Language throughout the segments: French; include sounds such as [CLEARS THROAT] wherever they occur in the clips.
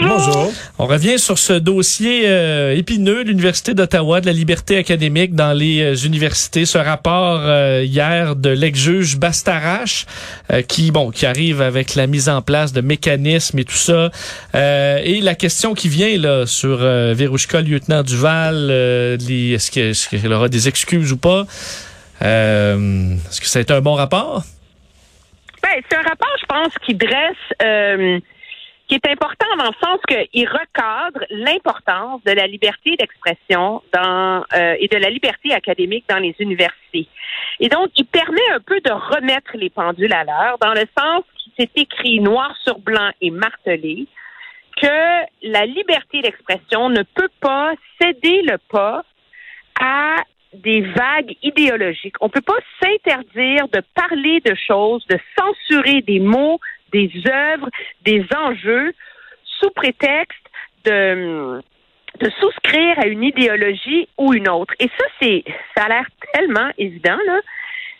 Bonjour. On revient sur ce dossier euh, épineux de l'Université d'Ottawa, de la liberté académique dans les euh, universités. Ce rapport euh, hier de l'ex-juge Bastarache euh, qui, bon, qui arrive avec la mise en place de mécanismes et tout ça. Euh, et la question qui vient là sur euh, Verouchka, lieutenant Duval, euh, est-ce que- est-ce qu'elle aura des excuses ou pas? Euh, est-ce que ça a été un bon rapport? Ben, c'est un rapport, je pense, qui dresse, euh, qui est important dans le sens qu'il recadre l'importance de la liberté d'expression dans euh, et de la liberté académique dans les universités. Et donc, il permet un peu de remettre les pendules à l'heure, dans le sens qu'il s'est écrit noir sur blanc et martelé que la liberté d'expression ne peut pas céder le pas à des vagues idéologiques. On ne peut pas s'interdire de parler de choses, de censurer des mots, des œuvres, des enjeux sous prétexte de, de souscrire à une idéologie ou une autre. Et ça, c'est, ça a l'air tellement évident, là.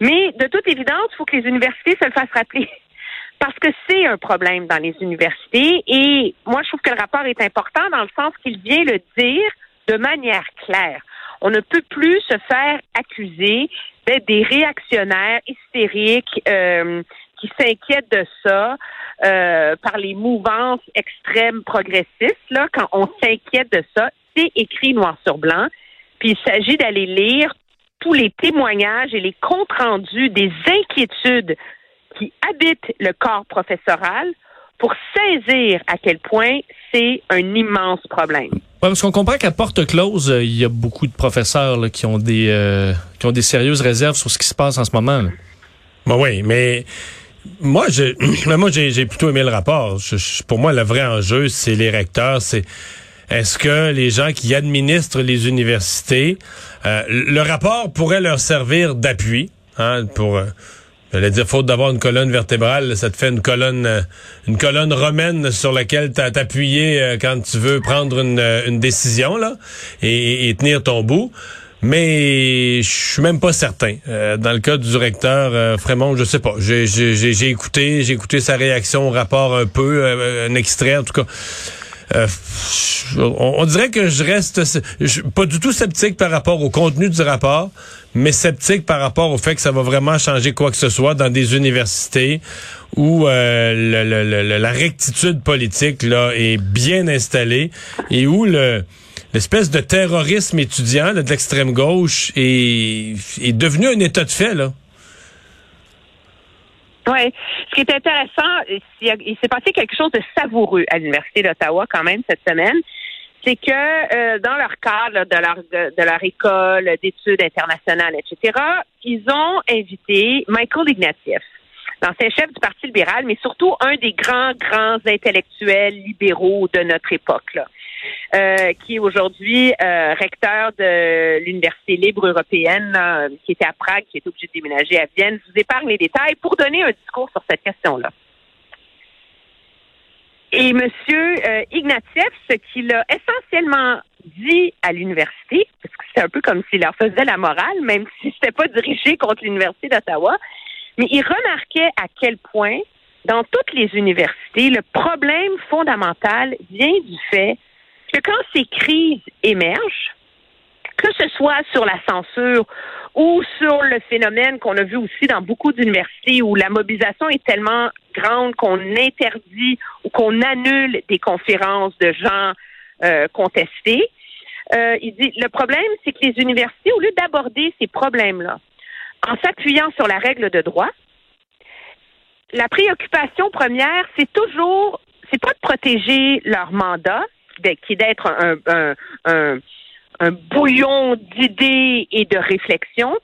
Mais de toute évidence, il faut que les universités se le fassent rappeler. [LAUGHS] Parce que c'est un problème dans les universités. Et moi, je trouve que le rapport est important dans le sens qu'il vient le dire de manière claire. On ne peut plus se faire accuser d'être des réactionnaires hystériques euh, qui s'inquiètent de ça euh, par les mouvances extrêmes progressistes. Là, quand on s'inquiète de ça, c'est écrit noir sur blanc. Puis il s'agit d'aller lire tous les témoignages et les comptes rendus des inquiétudes qui habitent le corps professoral pour saisir à quel point c'est un immense problème. Ouais, parce qu'on comprend qu'à porte close, euh, il y a beaucoup de professeurs là, qui ont des euh, qui ont des sérieuses réserves sur ce qui se passe en ce moment. là. Ben oui, mais [CLEARS THROAT] moi, j'ai, moi, j'ai, plutôt aimé le rapport. Je- je- pour moi, le vrai enjeu, c'est les recteurs. C'est est-ce que les gens qui administrent les universités, euh, le rapport pourrait leur servir d'appui, hein, pour. euh, J'allais dire, faute d'avoir une colonne vertébrale, ça te fait une colonne, euh, une colonne romaine sur laquelle t'as t'appuyer euh, quand tu veux prendre une, une décision là et, et tenir ton bout. Mais je suis même pas certain. Euh, dans le cas du recteur euh, Frémont, je sais pas. J'ai écouté, j'ai écouté sa réaction au rapport un peu, euh, un extrait en tout cas. Euh, on, dirait que je reste je pas du tout sceptique par rapport au contenu du rapport, mais sceptique par rapport au fait que ça va vraiment changer quoi que ce soit dans des universités où euh, le- le- le- la rectitude politique là est bien installée et où le l'espèce de terrorisme étudiant de l'extrême gauche est, est devenu un état de fait là. Oui. Ce qui est intéressant, il s'est passé quelque chose de savoureux à l'Université d'Ottawa quand même cette semaine. C'est que euh, dans leur cadre de leur de leur école d'études internationales, etc., ils ont invité Michael Ignatieff, l'ancien chef du Parti libéral, mais surtout un des grands, grands intellectuels libéraux de notre époque, là, euh, qui est aujourd'hui euh, recteur de l'Université libre européenne, qui était à Prague, qui est obligé de déménager à Vienne. Je vous épargne les détails pour donner un discours sur cette question-là. Et M. Ignatieff, ce qu'il a essentiellement dit à l'université, parce que c'est un peu comme s'il leur faisait la morale, même [LAUGHS] si c'était pas dirigé contre l'Université d'Ottawa, mais il remarquait à quel point, dans toutes les universités, le problème fondamental vient du fait que quand ces crises émergent, que ce soit sur la censure ou sur le phénomène qu'on a vu aussi dans beaucoup d'universités où la mobilisation est tellement grande qu'on interdit ou qu'on annule des conférences de gens euh, contestés. Euh, il dit le problème, c'est que les universités, au lieu d'aborder ces problèmes-là en s'appuyant sur la règle de droit, la préoccupation première, c'est toujours, c'est pas de protéger leur mandat, qui est d'être un, bouillon d'idées et de réflexion,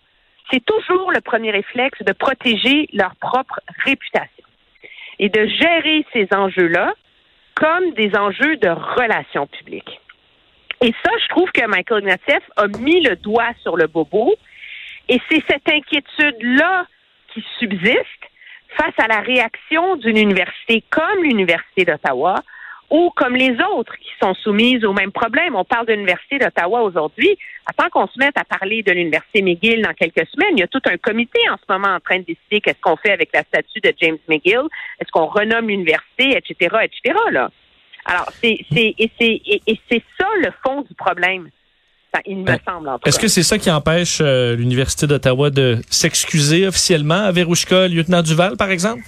c'est toujours le premier réflexe de protéger leur propre réputation et de gérer ces enjeux-là comme des enjeux de relations publiques. Et ça, je trouve que Michael Ignatieff a mis le doigt sur le bobo. Et c'est cette inquiétude-là qui subsiste face à la réaction d'une université comme l'Université d'Ottawa ou comme les autres qui sont soumises au même problème. On parle de l'Université d'Ottawa aujourd'hui. Attends qu'on se mette à parler de l'Université McGill dans quelques semaines, il y a tout un comité en ce moment en train de décider qu'est-ce qu'on fait avec la statue de James McGill, est-ce qu'on renomme l'université, etc., etc., là? Alors, c'est, c'est, et c'est, et, c'est ça le fond du problème. il me semble, en tout Est-ce que c'est ça qui empêche euh, l'Université d'Ottawa de s'excuser officiellement à Verouchka, lieutenant Duval, par exemple?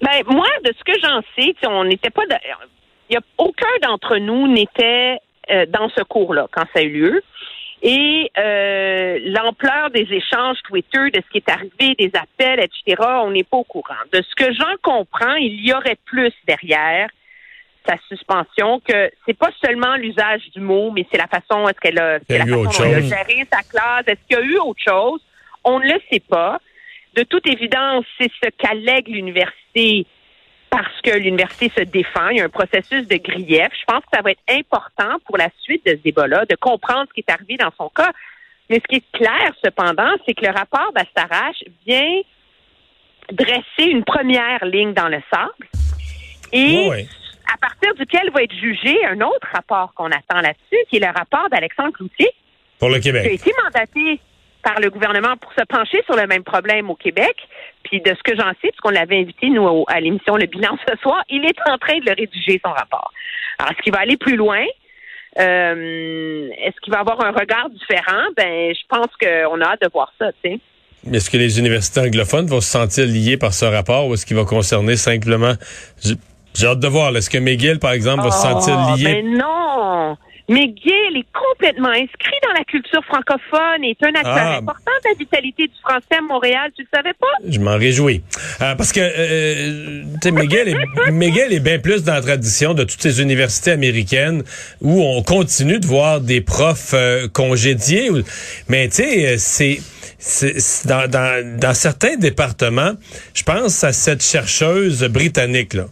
Ben, moi, de ce que j'en sais, on n'était pas. Il y a aucun d'entre nous n'était euh, dans ce cours-là quand ça a eu lieu. Et euh, l'ampleur des échanges Twitter, de ce qui est arrivé, des appels, etc., on n'est pas au courant. De ce que j'en comprends, il y aurait plus derrière sa suspension que c'est pas seulement l'usage du mot, mais c'est la façon est-ce qu'elle a, c'est la façon dont elle a géré sa classe. Est-ce qu'il y a eu autre chose? On ne le sait pas de toute évidence, c'est ce qu'allègue l'université parce que l'université se défend. Il y a un processus de grief. Je pense que ça va être important pour la suite de ce débat-là de comprendre ce qui est arrivé dans son cas. Mais ce qui est clair, cependant, c'est que le rapport d'Astarache vient dresser une première ligne dans le sable et à partir duquel va être jugé un autre rapport qu'on attend là-dessus, qui est le rapport d'Alexandre Cloutier. Pour le Québec. Qui a été mandaté par le gouvernement pour se pencher sur le même problème au Québec. Puis de ce que j'en sais, puisqu'on l'avait invité, nous, à l'émission Le Bilan ce soir, il est en train de le rédiger, son rapport. Alors, est-ce qu'il va aller plus loin? Euh, est-ce qu'il va avoir un regard différent? Ben, je pense qu'on a hâte de voir ça, tu sais. Est-ce que les universités anglophones vont se sentir liées par ce rapport ou est-ce qu'il va concerner simplement... J'ai hâte de voir. Est-ce que McGill, par exemple, va se sentir oh, lié? Ben non! McGill est complètement inscrit dans la culture francophone et est un acteur ah. important de la vitalité du français à Montréal. Tu le savais pas? Je m'en réjouis. Euh, parce que euh, euh McGill, est, [LAUGHS] est bien plus dans la tradition de toutes ces universités américaines où on continue de voir des profs euh, congédiés. Mais tu sais, c'est... Dans, dans, dans certains départements, je pense à cette chercheuse britannique là,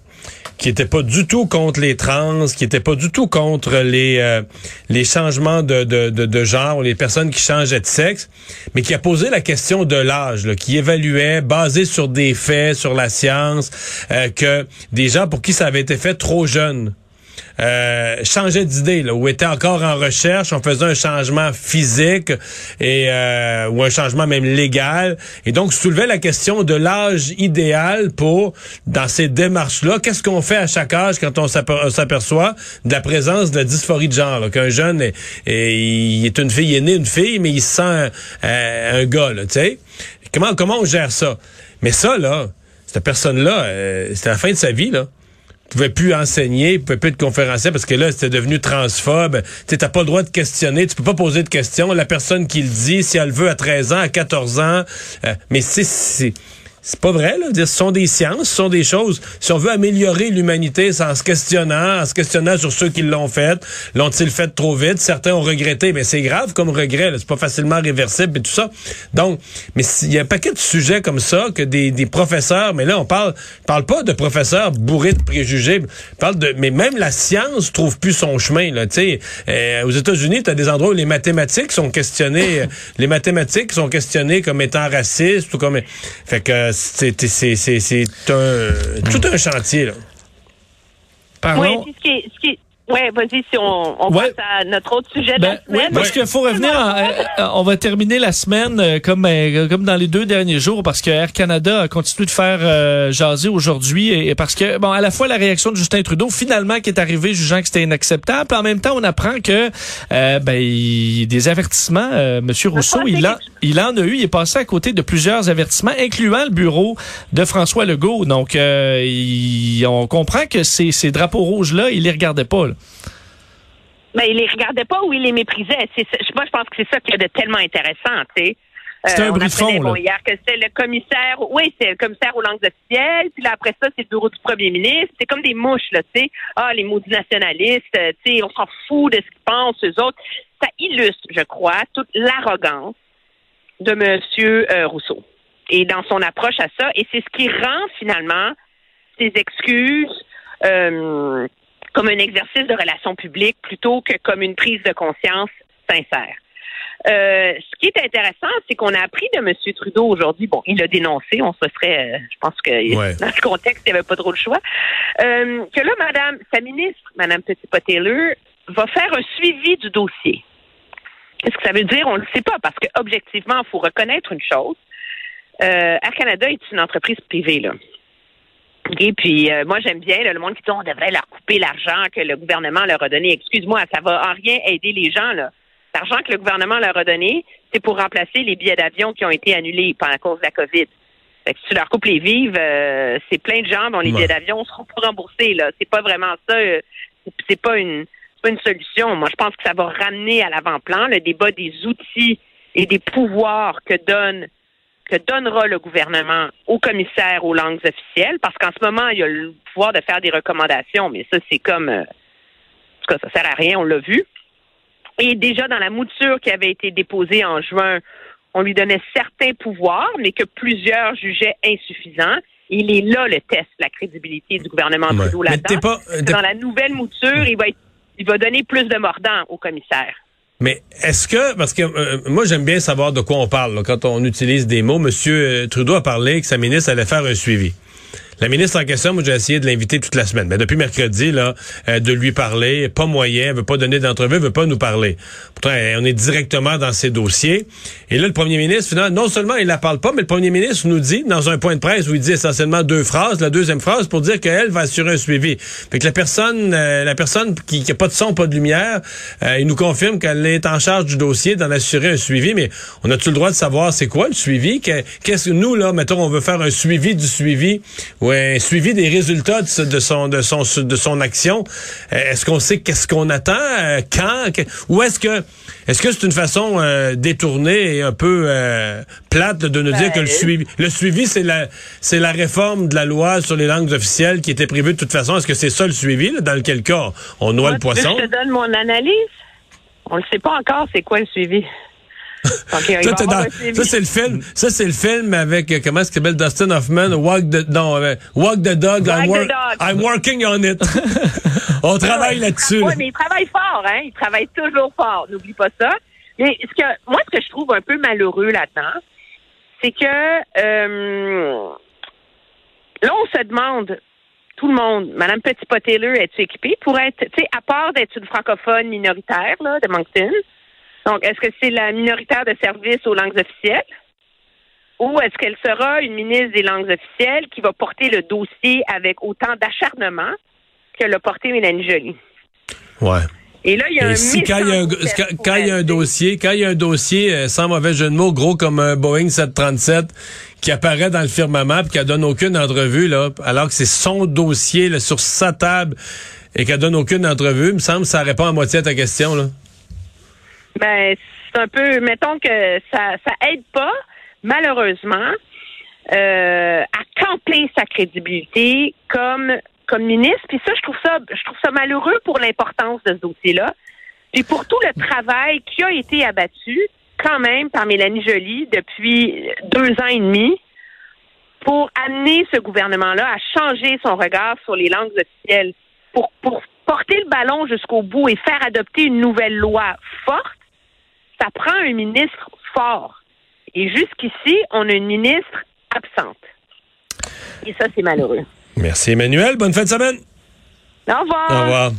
qui était pas du tout contre les trans, qui était pas du tout contre les euh, les changements de, de, de, de, genre, les personnes qui changeaient de sexe, mais qui a posé la question de l'âge, qui évaluait, basé sur des faits, sur la science, euh, que des gens pour qui ça avait été fait trop jeune euh, changeait d'idée, là, ou était encore en recherche, on faisait un changement physique et euh, ou un changement même légal, et donc soulevait la question de l'âge idéal pour dans ces démarches-là. Qu'est-ce qu'on fait à chaque âge quand on s'aperçoit de la présence de la dysphorie de genre, qu'un jeune est, il est une fille, il est né une fille, mais il se sent euh, un gars, tu sais. Comment comment on gère ça? Mais ça là, cette personne-là, euh, c'était la fin de sa vie là pouvait plus enseigner, pouvait plus être conférencier parce que là, c'était devenu transphobe. Tu n'as pas le droit de questionner, tu peux pas poser de questions. La personne qui le dit, si elle veut à 13 ans, à 14 ans, euh, mais c'est c'est pas vrai, là. Ce sont des sciences, ce sont des choses. Si on veut améliorer l'humanité, c'est en se questionnant, en se questionnant sur ceux qui l'ont fait. L'ont-ils fait trop vite? Certains ont regretté, mais c'est grave comme regret. C'est pas facilement réversible et tout ça. Donc, mais il y a un paquet de sujets comme ça que des, des professeurs, mais là, on parle, parle pas de professeurs bourrés de préjugés. parle de, mais même la science trouve plus son chemin, là. Tu sais, euh, aux États-Unis, tu as des endroits où les mathématiques sont questionnées, [LAUGHS] les mathématiques sont questionnées comme étant racistes ou comme, fait que, c'est un, tout un chantier. Là. Oui, ce qui, ce qui, oui, vas-y, si on, on passe à notre autre sujet de ben, la parce qu'il faut revenir, euh, on va terminer la semaine euh, comme euh, comme dans les deux derniers jours, parce que Air Canada a continué de faire jaser aujourd'hui, et, parce que, bon, à la fois la réaction de Justin Trudeau, finalement, qui est arrivé jugeant que c'était inacceptable, puis en même temps, on apprend que ben, il, des avertissements, Monsieur Rousseau, il, a, il en a eu, il est passé à côté de plusieurs avertissements, incluant le bureau de François Legault. Donc, il, on comprend que ces, ces drapeaux rouges-là, il les regardait pas. Là. Mais il les regardait pas ou il les méprisait. Moi, je pense que c'est ça qui est de tellement intéressant, tu sais. C'est un euh, bruit de fond, bon, hier que c'était le commissaire, oui, c'est le commissaire aux langues officielles, puis là, après ça, c'est le bureau du premier ministre. C'est comme des mouches, là, tu sais. Ah, les maudits nationalistes, euh, tu sais, on s'en fout de ce qu'ils pensent, eux autres. Ça illustre, je crois, toute l'arrogance de M. Euh, Rousseau et dans son approche à ça. Et c'est ce qui rend, finalement, ses excuses euh, comme un exercice de relations publiques plutôt que comme une prise de conscience sincère. Euh, ce qui est intéressant, c'est qu'on a appris de M. Trudeau aujourd'hui. Bon, il l'a dénoncé. On se serait, euh, je pense que [LAUGHS] Ouais. dans le contexte, il n'y avait pas trop le choix. Euh, que là, Madame, sa ministre, Madame Petit-Taylor, va faire un suivi du dossier. Qu'est-ce que ça veut dire? On ne le sait pas parce que objectivement, il faut reconnaître une chose. Euh, Air Canada est une entreprise privée, là. OK, puis euh, moi j'aime bien là, le monde qui dit on devrait leur couper l'argent que le gouvernement leur a donné. Excuse-moi, ça va en rien aider les gens là. L'argent que le gouvernement leur a donné, c'est pour remplacer les billets d'avion qui ont été annulés pendant la cause de la COVID. Fait que si tu leur coupes les vives, euh, c'est plein de gens dont les Ouais. billets d'avion seront pas remboursés là. C'est pas vraiment ça. euh, c'est- pas une c'est pas une solution. Moi, je pense que ça va ramener à l'avant-plan le débat des outils et des pouvoirs que donne que donnera le gouvernement au commissaire aux langues officielles, parce qu'en ce moment, il y a le pouvoir de faire des recommandations, mais ça, c'est comme... euh, en tout cas, ça sert à rien, on l'a vu. Et déjà, dans la mouture qui avait été déposée en juin, on lui donnait certains pouvoirs, mais que plusieurs jugeaient insuffisants. Il est là le test, la crédibilité du gouvernement Ouais. Trudeau là-dedans. pas- t'es- Dans la nouvelle mouture, il va, être- il va donner plus de mordants au commissaire. Mais est-ce que, parce que euh, moi j'aime bien savoir de quoi on parle quand on utilise des mots. Monsieur euh, Trudeau a parlé que sa ministre allait faire un suivi. La ministre en question, moi j'ai essayé de l'inviter toute la semaine. Mais depuis mercredi, là, euh, de lui parler, pas moyen, elle veut pas donner d'entrevue, elle veut pas nous parler. Pourtant, on est directement dans ses dossiers. Et là, le premier ministre, finalement, non seulement il la parle pas, mais le premier ministre nous dit, dans un point de presse où il dit essentiellement deux phrases, la deuxième phrase pour dire qu'elle va assurer un suivi. Fait que la personne, euh, la personne qui, qui a pas de son, pas de lumière, euh, il nous confirme qu'elle est en charge du dossier, d'en assurer un suivi, mais on a-tu le droit de savoir c'est quoi le suivi? Que- Qu'est-ce que nous, là, mettons, on veut faire un suivi du suivi? Ou un suivi des résultats de, son, de son, de son action. Euh, Est-ce qu'on sait qu'est-ce qu'on attend? euh, quand? Ou est-ce que, est-ce que c'est une façon euh, détournée et un peu euh, plate de nous dire que le suivi, le suivi, c'est la, c'est la réforme de la loi sur les langues officielles qui était prévue de toute façon. Est-ce que c'est ça le suivi, là, dans lequel cas on noie le Moi, poisson? Je te donne mon analyse. On ne sait pas encore c'est quoi le suivi. Ça, c'est le film. Ça, c'est le film avec, euh, comment est-ce qu'il s'appelle, Dustin Hoffman, Walk the, non, euh, Walk the Dog. Walk I'm, the Dog. I'm working on it. [LAUGHS] On travaille là-dessus. Oui, là. mais il travaille fort, hein? Il travaille toujours fort. N'oublie pas ça. Mais ce que, moi, ce que je trouve un peu malheureux là-dedans, c'est que euh, là, on se demande, tout le monde, Madame Petit-Pot-Taylor, est-tu équipée pour être, tu sais, à part d'être une francophone minoritaire, là, de Moncton, donc, est-ce que c'est la minoritaire de service aux langues officielles? Ou est-ce qu'elle sera une ministre des langues officielles qui va porter le dossier avec autant d'acharnement que l'a porté Mélanie Joly? Ouais. Et là, il y a un Et si quand il y a un, quand, il y a un dossier, quand il y a un dossier, euh, sans mauvais jeu de mots, gros comme un Boeing 737, qui apparaît dans le firmament puis qu'elle donne aucune entrevue, là, alors que c'est son dossier, là, sur sa table, et qu'elle donne aucune entrevue, il me semble que ça répond à moitié à ta question, là. Ben, c'est un peu, mettons que ça, ça aide pas, malheureusement, euh, à camper sa crédibilité comme comme ministre. Puis ça, je trouve ça, je trouve ça malheureux pour l'importance de ce dossier-là. Puis pour tout le travail qui a été abattu, quand même, par Mélanie Joly depuis deux ans et demi, pour amener ce gouvernement-là à changer son regard sur les langues officielles, pour, pour porter le ballon jusqu'au bout et faire adopter une nouvelle loi forte, ça prend un ministre fort. Et jusqu'ici, on a une ministre absente. Et ça, c'est malheureux. Merci Emmanuel, bonne fin de semaine. Au revoir. Au revoir.